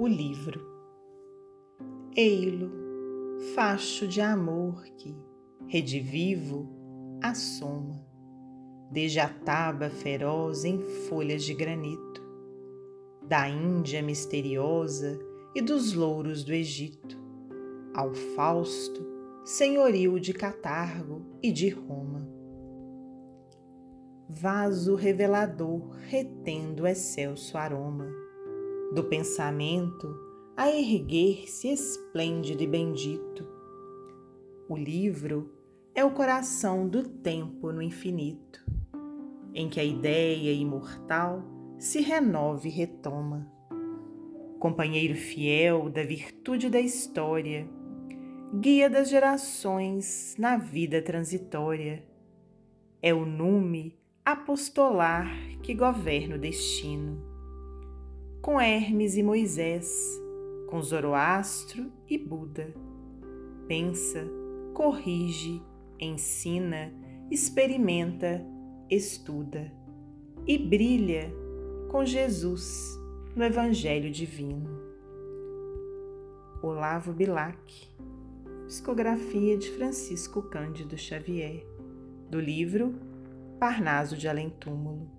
O livro. Ei-lo, facho de amor que, redivivo, assoma, desde a taba feroz em folhas de granito, da Índia misteriosa e dos louros do Egito, ao Fausto, senhorio de Catargo e de Roma. Vaso revelador retendo excelso aroma do pensamento a erguer-se esplêndido e bendito. O livro é o coração do tempo no infinito, em que a ideia imortal se renova e retoma. Companheiro fiel da virtude da história, guia das gerações na vida transitória, é o nume apostolar que governa o destino com Hermes e Moisés, com Zoroastro e Buda. Pensa, corrige, ensina, experimenta, estuda e brilha com Jesus no Evangelho Divino. Olavo Bilac, psicografia de Francisco Cândido Xavier, do livro Parnaso de Além Túmulo.